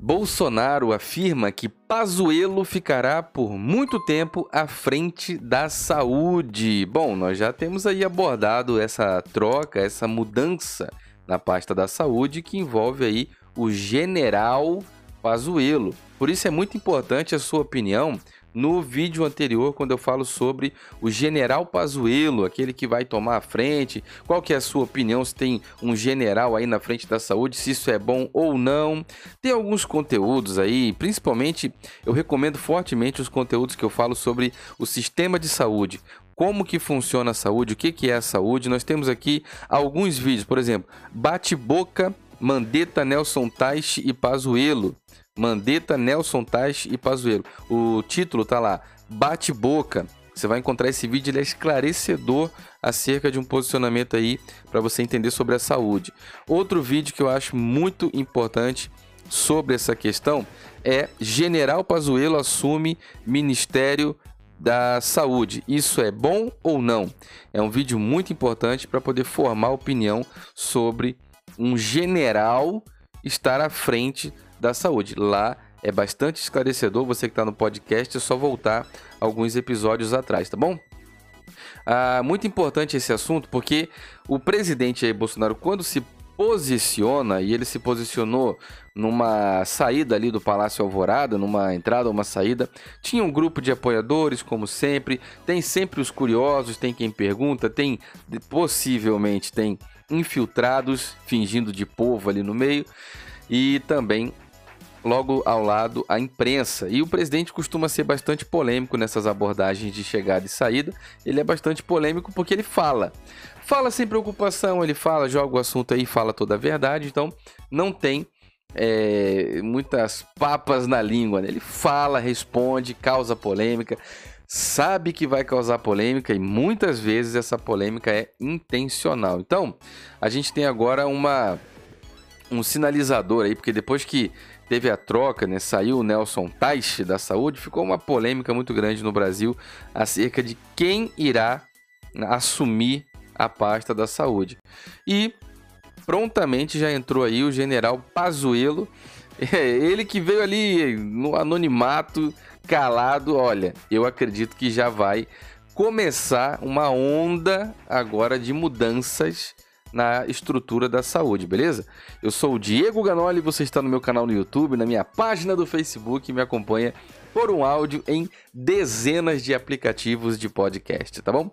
Bolsonaro afirma que Pazuello ficará por muito tempo à frente da saúde. Bom, nós já temos aí abordado essa troca, essa mudança na pasta da saúde que envolve aí o general Pazuello. Por isso é muito importante a sua opinião no vídeo anterior, quando eu falo sobre o general Pazuello, aquele que vai tomar a frente, qual que é a sua opinião, se tem um general aí na frente da saúde, se isso é bom ou não. Tem alguns conteúdos aí, principalmente eu recomendo fortemente os conteúdos que eu falo sobre o sistema de saúde, como que funciona a saúde, o que, que é a saúde. Nós temos aqui alguns vídeos, por exemplo, bate-boca, Mandetta, Nelson Teich e Pazuello. Mandetta, Nelson Tais e Pazuello. O título tá lá, Bate-Boca. Você vai encontrar esse vídeo, ele é esclarecedor acerca de um posicionamento aí para você entender sobre a saúde. Outro vídeo que eu acho muito importante sobre essa questão é General Pazuello assume Ministério da Saúde. Isso é bom ou não? É um vídeo muito importante para poder formar opinião sobre um general estar à frente da saúde. Lá é bastante esclarecedor. Você que está no podcast, é só voltar alguns episódios atrás, tá bom? Ah, muito importante esse assunto porque o presidente Bolsonaro, quando se posiciona, e ele se posicionou numa saída ali do Palácio Alvorada, numa entrada ou uma saída, tinha um grupo de apoiadores, como sempre, tem sempre os curiosos, tem quem pergunta, tem possivelmente tem infiltrados fingindo de povo ali no meio e também logo ao lado a imprensa. E o presidente costuma ser bastante polêmico nessas abordagens de chegada e saída. Ele é bastante polêmico porque ele fala. Fala sem preocupação, ele fala, joga o assunto aí, fala toda a verdade. Então não tem é, muitas papas na língua. Né? Ele fala, responde, causa polêmica. Sabe que vai causar polêmica e muitas vezes essa polêmica é intencional. Então, a gente tem agora uma um sinalizador aí, porque depois que teve a troca, né, saiu o Nelson Teich da saúde, ficou uma polêmica muito grande no Brasil acerca de quem irá assumir a pasta da saúde. E prontamente já entrou aí o general Pazuello, ele que veio ali no anonimato, calado, olha, eu acredito que já vai começar uma onda agora de mudanças na estrutura da saúde, beleza? Eu sou o Diego Ganoli, você está no meu canal no YouTube, na minha página do Facebook, me acompanha por um áudio em dezenas de aplicativos de podcast, tá bom?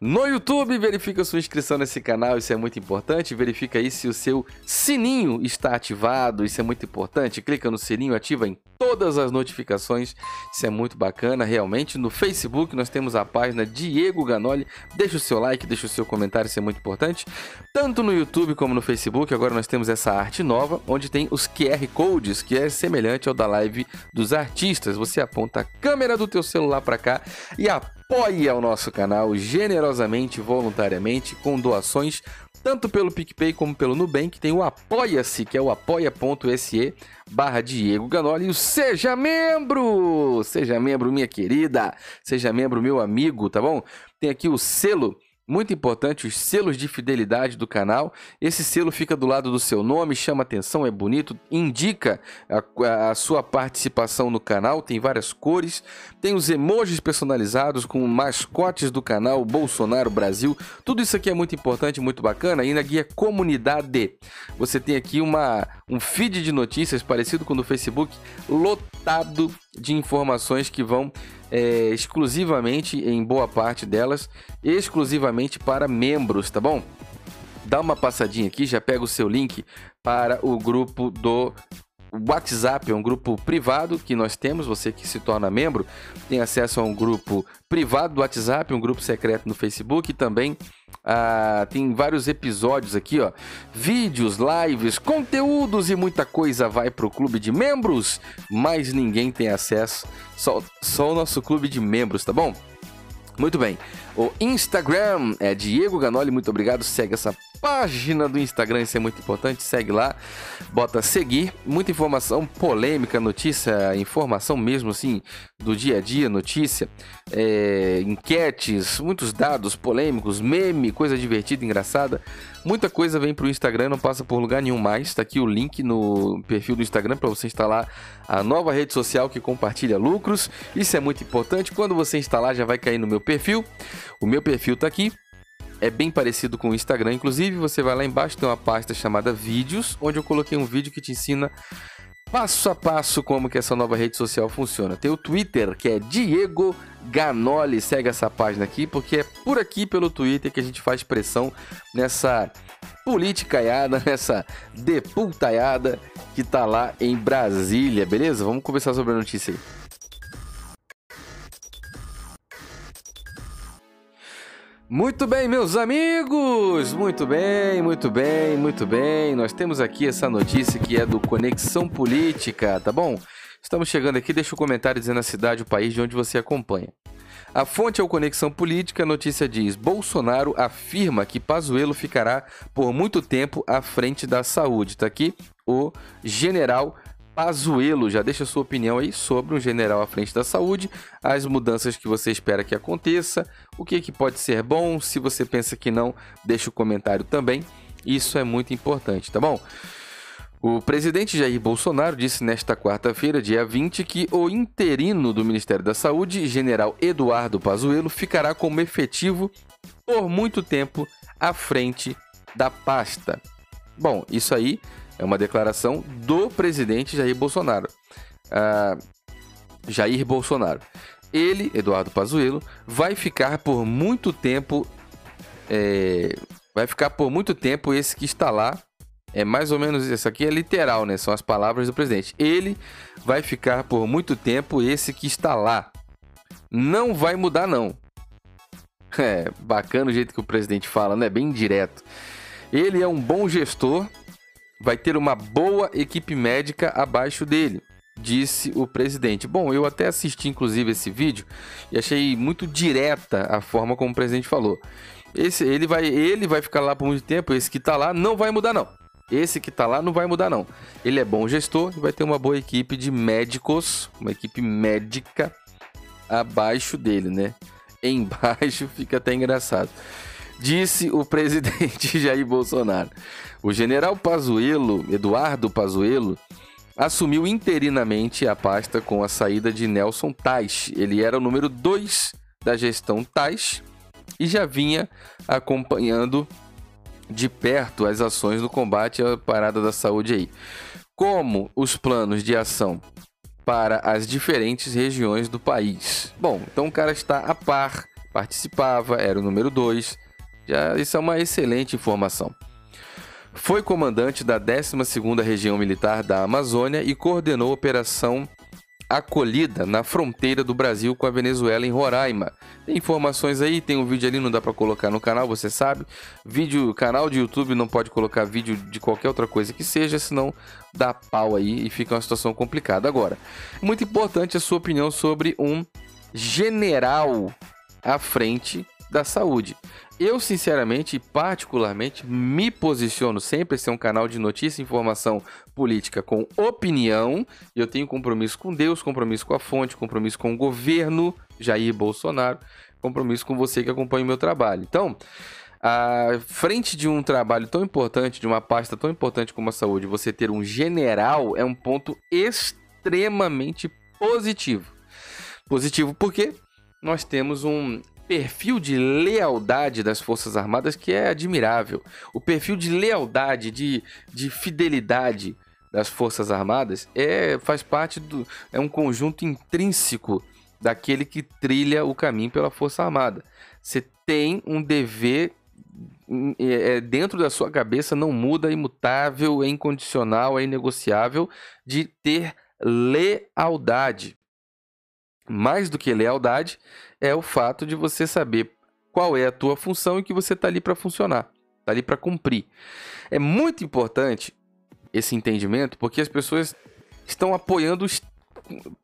No YouTube, verifica sua inscrição nesse canal, isso é muito importante. Verifica aí se o seu sininho está ativado, isso é muito importante. Clica no sininho, ativa em todas as notificações, isso é muito bacana, realmente. No Facebook, nós temos a página Diego Ganoli. Deixa o seu like, deixa o seu comentário, isso é muito importante. Tanto no YouTube como no Facebook, agora nós temos essa arte nova, onde tem os QR Codes, que é semelhante ao da live dos artistas. Você aponta a câmera do teu celular para cá e apoia o nosso canal generosamente, voluntariamente, com doações tanto pelo PicPay como pelo Nubank. Tem o Apoia-se, que é o apoia.se barra Diego Ganoli. Seja Membro! Seja membro, minha querida! Seja membro, meu amigo, tá bom? Tem aqui o selo muito importante, os selos de fidelidade do canal. Esse selo fica do lado do seu nome, chama atenção, é bonito, indica a, a, sua participação no canal. Tem várias cores, tem os emojis personalizados com mascotes do canal Bolsonaro Brasil. Tudo isso aqui é muito importante, muito bacana. E na guia Comunidade, você tem aqui uma, um feed de notícias parecido com o do Facebook, lotado de informações que vão é, exclusivamente, em boa parte delas, exclusivamente para membros, tá bom? Dá uma passadinha aqui, já pega o seu link para o grupo do WhatsApp, é um grupo privado que nós temos. Você que se torna membro tem acesso a um grupo privado do WhatsApp, um grupo secreto no Facebook e também ah, tem vários episódios aqui, ó. Vídeos, lives, conteúdos e muita coisa vai pro clube de membros, mas ninguém tem acesso, só, só o nosso clube de membros, tá bom? Muito bem. O Instagram é Diego Ganoli, muito obrigado. Segue essa página do Instagram, isso é muito importante, segue lá, bota seguir, muita informação, polêmica, notícia, informação mesmo assim, do dia a dia, notícia, é, enquetes, muitos dados polêmicos, meme, coisa divertida, engraçada, muita coisa vem pro Instagram, não passa por lugar nenhum mais, tá aqui o link no perfil do Instagram para você instalar a nova rede social que compartilha lucros, isso é muito importante, quando você instalar já vai cair no meu perfil, o meu perfil tá aqui, é bem parecido com o Instagram. Inclusive, você vai lá embaixo, tem uma pasta chamada Vídeos, onde eu coloquei um vídeo que te ensina passo a passo como que essa nova rede social funciona. Tem o Twitter, que é Diego Ganoli. Segue essa página aqui, porque é por aqui pelo Twitter que a gente faz pressão nessa politicaiada, nessa deputaiada que tá lá em Brasília, beleza? Vamos conversar sobre a notícia aí. Muito bem, meus amigos! Muito bem, muito bem, muito bem. Nós temos aqui essa notícia que é do Conexão Política, tá bom? Estamos chegando aqui, deixa o um comentário dizendo a cidade, o país de onde você acompanha. A fonte é o Conexão Política, a notícia diz: Bolsonaro afirma que Pazuello ficará por muito tempo à frente da saúde. Tá aqui o general Pazuello, já deixa sua opinião aí sobre um general à frente da saúde, as mudanças que você espera que aconteça, o que, que pode ser bom, se você pensa que não, deixa o comentário também. Isso é muito importante, tá bom? O presidente Jair Bolsonaro disse nesta quarta-feira, dia 20, que o interino do Ministério da Saúde, general Eduardo Pazuello, ficará como efetivo por muito tempo à frente da pasta. Bom, isso aí é uma declaração do presidente Jair Bolsonaro. Uh, Jair Bolsonaro. Ele, Eduardo Pazuello, vai ficar por muito tempo. É, vai ficar por muito tempo esse que está lá. É mais ou menos isso aqui é literal, né? São as palavras do presidente. Ele vai ficar por muito tempo esse que está lá. Não vai mudar, não. É bacana o jeito que o presidente fala, né? Bem direto. Ele é um bom gestor vai ter uma boa equipe médica abaixo dele, disse o presidente. Bom, eu até assisti inclusive esse vídeo e achei muito direta a forma como o presidente falou. Esse, ele vai, ele vai ficar lá por muito tempo, esse que tá lá não vai mudar não. Esse que tá lá não vai mudar não. Ele é bom gestor e vai ter uma boa equipe de médicos, uma equipe médica abaixo dele, né? Embaixo fica até engraçado disse o presidente Jair Bolsonaro. O general Pazuello, Eduardo Pazuello, assumiu interinamente a pasta com a saída de Nelson Tais. Ele era o número 2 da gestão Tais e já vinha acompanhando de perto as ações no combate à parada da saúde aí. Como os planos de ação para as diferentes regiões do país. Bom, então o cara está a par, participava, era o número 2, já, isso é uma excelente informação. Foi comandante da 12ª Região Militar da Amazônia e coordenou a Operação Acolhida na fronteira do Brasil com a Venezuela em Roraima. Tem informações aí, tem um vídeo ali, não dá para colocar no canal, você sabe. Vídeo, canal de YouTube não pode colocar vídeo de qualquer outra coisa que seja, senão dá pau aí e fica uma situação complicada. Agora, muito importante a sua opinião sobre um general à frente da saúde. Eu, sinceramente e particularmente, me posiciono sempre ser um canal de notícia e informação política com opinião. Eu tenho compromisso com Deus, compromisso com a fonte, compromisso com o governo Jair Bolsonaro, compromisso com você que acompanha o meu trabalho. Então, à frente de um trabalho tão importante, de uma pasta tão importante como a saúde, você ter um general é um ponto extremamente positivo. Positivo porque nós temos um perfil de lealdade das Forças Armadas que é admirável. O perfil de lealdade, de, de fidelidade das Forças Armadas é faz parte do é um conjunto intrínseco daquele que trilha o caminho pela Força Armada. Você tem um dever é, é, dentro da sua cabeça, não muda, é imutável, é incondicional, é inegociável, de ter lealdade. Mais do que lealdade, é o fato de você saber qual é a tua função e que você está ali para funcionar, está ali para cumprir. É muito importante esse entendimento porque as pessoas estão apoiando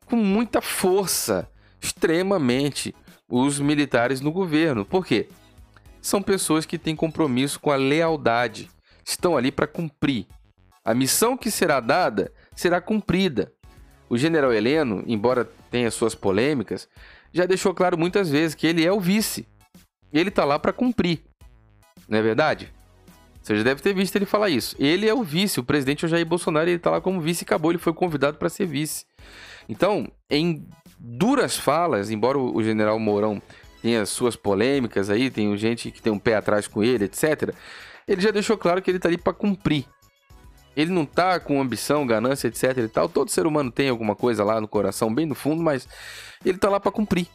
com muita força, extremamente, os militares no governo. Por quê? são pessoas que têm compromisso com a lealdade, estão ali para cumprir. A missão que será dada será cumprida. O general Heleno, embora tenha suas polêmicas, já deixou claro muitas vezes que ele é o vice. Ele está lá para cumprir. Não é verdade? Você já deve ter visto ele falar isso. Ele é o vice, o presidente é o Jair Bolsonaro, ele está lá como vice e acabou, ele foi convidado para ser vice. Então, em duras falas, embora o general Mourão tenha suas polêmicas aí, tem gente que tem um pé atrás com ele, etc. Ele já deixou claro que ele está ali para cumprir. Ele não tá com ambição, ganância, etc e tal. Todo ser humano tem alguma coisa lá no coração, bem no fundo, mas ele tá lá para cumprir.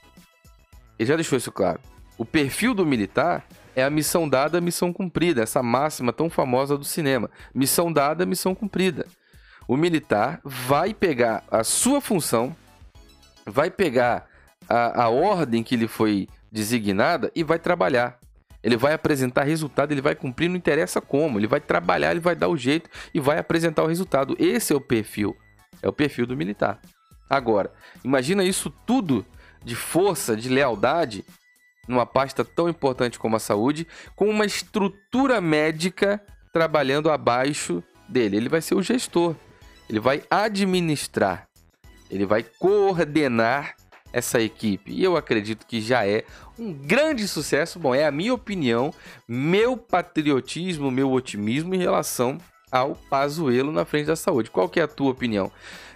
Ele já deixou isso claro. O perfil do militar é a missão dada, missão cumprida, essa máxima tão famosa do cinema. Missão dada, missão cumprida. O militar vai pegar a sua função, vai pegar a, a ordem que lhe foi designada e vai trabalhar. Ele vai apresentar resultado, ele vai cumprir, não interessa como. Ele vai trabalhar, ele vai dar o jeito e vai apresentar o resultado. Esse é o perfil. É o perfil do militar. Agora, imagina isso tudo de força, de lealdade, numa pasta tão importante como a saúde, com uma estrutura médica trabalhando abaixo dele. Ele vai ser o gestor. Ele vai administrar. Ele vai coordenar essa equipe. E eu acredito que já é um grande sucesso. Bom, é a minha opinião, meu patriotismo, meu otimismo em relação ao Pazuelo na frente da saúde. Qual que é a tua opinião?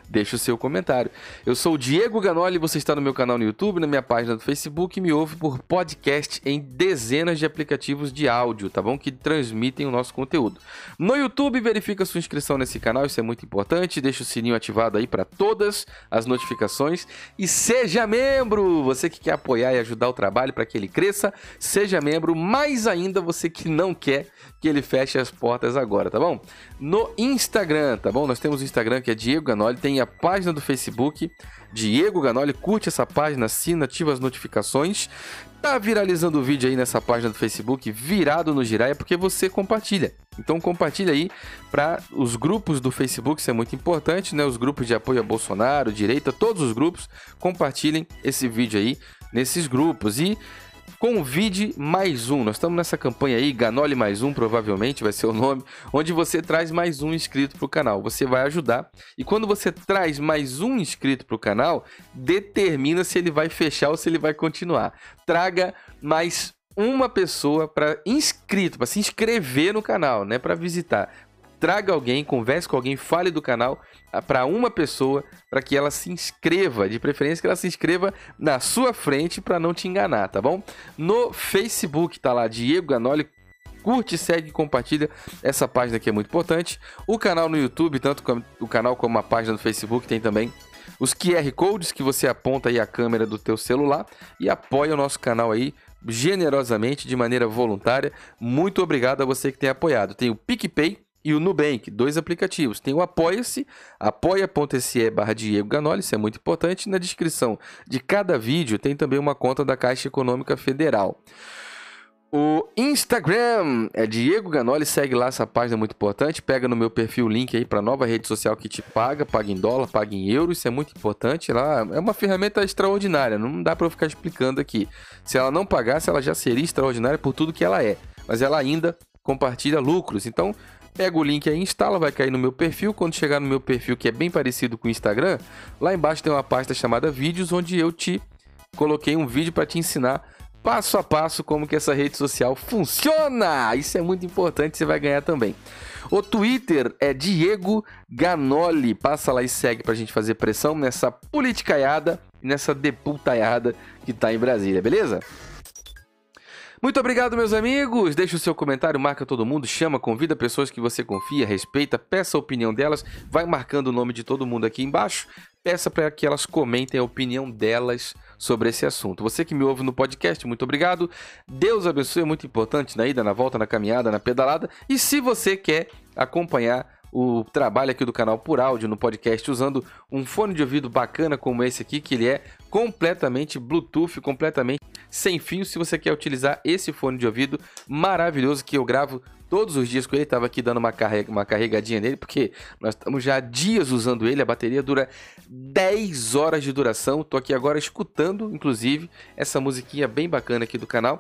Deixe o seu comentário. Eu sou o Diego Ganoli, você está no meu canal no YouTube, na minha página do Facebook e me ouve por podcast em dezenas de aplicativos de áudio, tá bom? Que transmitem o nosso conteúdo. No YouTube, verifica sua inscrição nesse canal, isso é muito importante. Deixa o sininho ativado aí para todas as notificações e seja membro! Você que quer apoiar e ajudar o trabalho para que ele cresça, seja membro. Mais ainda, você que não quer que ele feche as portas agora, tá bom? No Instagram, tá bom? Nós temos o Instagram que é Diego Ganoli, tem a página do Facebook Diego Ganoli, curte essa página, assina, ativa as notificações. Tá viralizando o vídeo aí nessa página do Facebook, virado no Girai, é porque você compartilha. Então compartilha aí para os grupos do Facebook, isso é muito importante, né? Os grupos de apoio a Bolsonaro, direita, todos os grupos, compartilhem esse vídeo aí nesses grupos. E Convide mais um. Nós estamos nessa campanha aí, Ganole mais um, provavelmente vai ser o nome, onde você traz mais um inscrito para o canal. Você vai ajudar. E quando você traz mais um inscrito para o canal, determina se ele vai fechar ou se ele vai continuar. Traga mais uma pessoa para inscrito, para se inscrever no canal, né, para visitar traga alguém, converse com alguém, fale do canal ah, para uma pessoa, para que ela se inscreva, de preferência que ela se inscreva na sua frente para não te enganar, tá bom? No Facebook tá lá Diego Ganoli, curte, segue, compartilha essa página que é muito importante. O canal no YouTube, tanto o canal como a página do Facebook tem também os QR Codes que você aponta aí a câmera do teu celular e apoia o nosso canal aí generosamente, de maneira voluntária. Muito obrigado a você que tem apoiado. Tem o PicPay, e o Nubank, dois aplicativos. Tem o Apoia-se, apoia.se barra Diego Ganoli, isso é muito importante. Na descrição de cada vídeo tem também uma conta da Caixa Econômica Federal. O Instagram é Diego Ganoli, segue lá essa página muito importante. Pega no meu perfil o link aí para nova rede social que te paga, paga em dólar, paga em euro, isso é muito importante. Lá é uma ferramenta extraordinária, não dá para eu ficar explicando aqui. Se ela não pagasse, ela já seria extraordinária por tudo que ela é, mas ela ainda compartilha lucros. Então, Pega o link aí, instala, vai cair no meu perfil. Quando chegar no meu perfil, que é bem parecido com o Instagram, lá embaixo tem uma pasta chamada Vídeos, onde eu te coloquei um vídeo para te ensinar passo a passo como que essa rede social funciona. Isso é muito importante, você vai ganhar também. O Twitter é Diego Ganoli. Passa lá e segue pra gente fazer pressão nessa politicaiada nessa deputaiada que tá em Brasília, beleza? Muito obrigado, meus amigos. Deixe o seu comentário, marca todo mundo, chama, convida pessoas que você confia, respeita, peça a opinião delas, vai marcando o nome de todo mundo aqui embaixo. Peça para que elas comentem a opinião delas sobre esse assunto. Você que me ouve no podcast, muito obrigado. Deus abençoe, é muito importante na ida, na volta, na caminhada, na pedalada. E se você quer acompanhar o trabalho aqui do canal por áudio no podcast usando um fone de ouvido bacana como esse aqui, que ele é completamente Bluetooth, completamente sem fio. Se você quer utilizar esse fone de ouvido maravilhoso que eu gravo todos os dias com ele, estava aqui dando uma, carrega, uma carregadinha nele, porque nós estamos já dias usando ele, a bateria dura 10 horas de duração. Estou aqui agora escutando, inclusive, essa musiquinha bem bacana aqui do canal.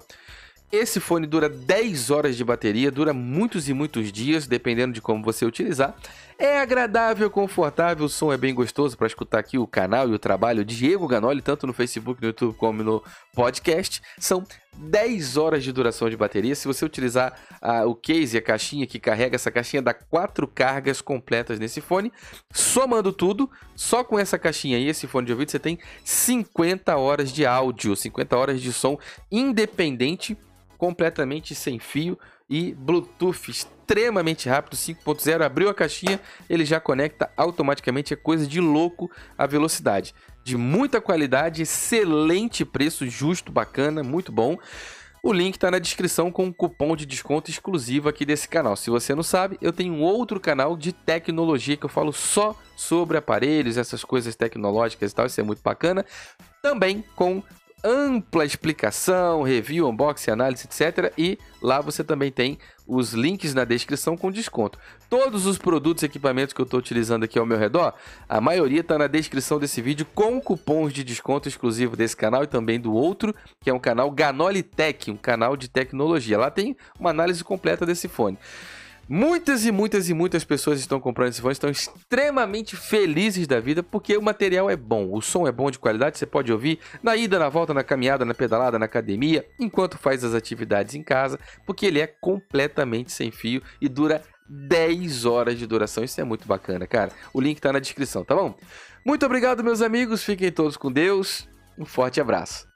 Esse fone dura 10 horas de bateria, dura muitos e muitos dias, dependendo de como você utilizar. É agradável, confortável, o som é bem gostoso para escutar aqui o canal e o trabalho Diego Ganoli, tanto no Facebook, no YouTube como no podcast. São 10 horas de duração de bateria. Se você utilizar a, o case, a caixinha que carrega, essa caixinha dá 4 cargas completas nesse fone. Somando tudo, só com essa caixinha e esse fone de ouvido, você tem 50 horas de áudio, 50 horas de som independente completamente sem fio e Bluetooth extremamente rápido, 5.0. Abriu a caixinha, ele já conecta automaticamente. É coisa de louco a velocidade. De muita qualidade, excelente preço, justo, bacana, muito bom. O link está na descrição com um cupom de desconto exclusivo aqui desse canal. Se você não sabe, eu tenho um outro canal de tecnologia que eu falo só sobre aparelhos, essas coisas tecnológicas e tal. Isso é muito bacana. Também com ampla explicação, review, unboxing, análise, etc. E lá você também tem os links na descrição com desconto. Todos os produtos e equipamentos que eu estou utilizando aqui ao meu redor, a maioria está na descrição desse vídeo com cupons de desconto exclusivo desse canal e também do outro, que é um canal Ganoli Tech, um canal de tecnologia. Lá tem uma análise completa desse fone. Muitas e muitas e muitas pessoas estão comprando esse fone, estão extremamente felizes da vida porque o material é bom, o som é bom de qualidade, você pode ouvir na ida, na volta, na caminhada, na pedalada, na academia, enquanto faz as atividades em casa, porque ele é completamente sem fio e dura 10 horas de duração. Isso é muito bacana, cara. O link está na descrição, tá bom? Muito obrigado, meus amigos. Fiquem todos com Deus. Um forte abraço.